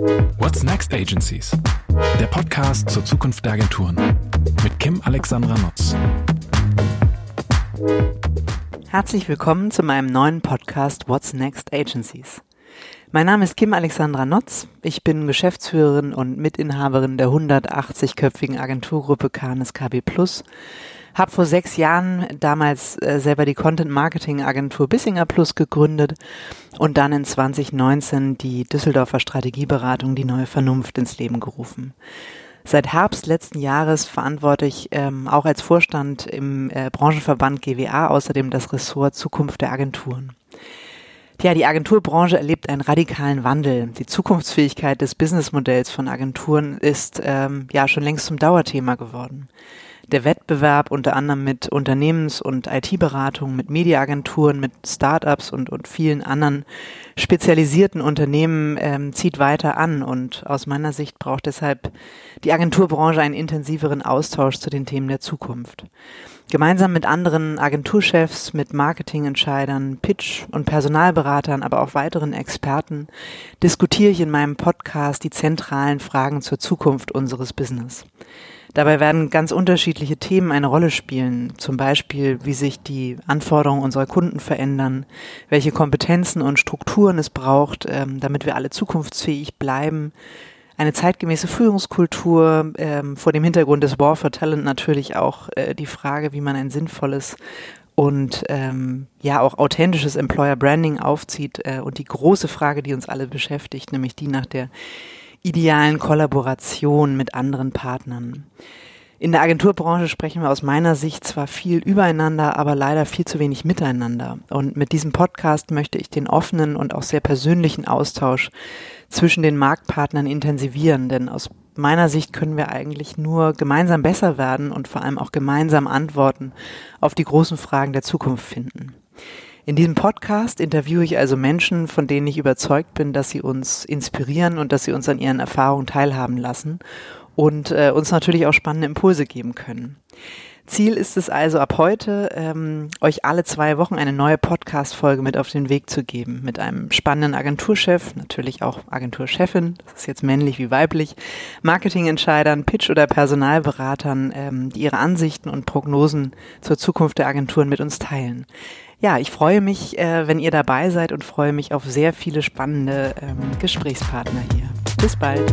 What's Next Agencies? Der Podcast zur Zukunft der Agenturen mit Kim Alexandra Nutz. Herzlich willkommen zu meinem neuen Podcast What's Next Agencies. Mein Name ist Kim Alexandra Notz. Ich bin Geschäftsführerin und Mitinhaberin der 180-köpfigen Agenturgruppe Canis KB Plus. Hab vor sechs Jahren damals äh, selber die Content-Marketing-Agentur Bissinger Plus gegründet und dann in 2019 die Düsseldorfer Strategieberatung Die Neue Vernunft ins Leben gerufen. Seit Herbst letzten Jahres verantworte ich ähm, auch als Vorstand im äh, Branchenverband GWA außerdem das Ressort Zukunft der Agenturen. Ja, die Agenturbranche erlebt einen radikalen Wandel. Die Zukunftsfähigkeit des Businessmodells von Agenturen ist ähm, ja schon längst zum Dauerthema geworden. Der Wettbewerb unter anderem mit Unternehmens- und IT-Beratungen, mit Mediaagenturen, mit Startups und, und vielen anderen spezialisierten Unternehmen ähm, zieht weiter an und aus meiner Sicht braucht deshalb die Agenturbranche einen intensiveren Austausch zu den Themen der Zukunft. Gemeinsam mit anderen Agenturchefs, mit Marketingentscheidern, Pitch- und Personalberatern, aber auch weiteren Experten diskutiere ich in meinem Podcast die zentralen Fragen zur Zukunft unseres Business. Dabei werden ganz unterschiedliche Themen eine Rolle spielen, zum Beispiel wie sich die Anforderungen unserer Kunden verändern, welche Kompetenzen und Strukturen es braucht, ähm, damit wir alle zukunftsfähig bleiben, eine zeitgemäße Führungskultur, ähm, vor dem Hintergrund des War for Talent natürlich auch äh, die Frage, wie man ein sinnvolles und ähm, ja auch authentisches Employer Branding aufzieht äh, und die große Frage, die uns alle beschäftigt, nämlich die nach der idealen Kollaboration mit anderen Partnern. In der Agenturbranche sprechen wir aus meiner Sicht zwar viel übereinander, aber leider viel zu wenig miteinander. Und mit diesem Podcast möchte ich den offenen und auch sehr persönlichen Austausch zwischen den Marktpartnern intensivieren, denn aus meiner Sicht können wir eigentlich nur gemeinsam besser werden und vor allem auch gemeinsam Antworten auf die großen Fragen der Zukunft finden. In diesem Podcast interviewe ich also Menschen, von denen ich überzeugt bin, dass sie uns inspirieren und dass sie uns an ihren Erfahrungen teilhaben lassen und äh, uns natürlich auch spannende Impulse geben können. Ziel ist es also ab heute, ähm, euch alle zwei Wochen eine neue Podcast-Folge mit auf den Weg zu geben. Mit einem spannenden Agenturchef, natürlich auch Agenturchefin, das ist jetzt männlich wie weiblich, Marketingentscheidern, Pitch- oder Personalberatern, ähm, die ihre Ansichten und Prognosen zur Zukunft der Agenturen mit uns teilen. Ja, ich freue mich, äh, wenn ihr dabei seid und freue mich auf sehr viele spannende ähm, Gesprächspartner hier. Bis bald.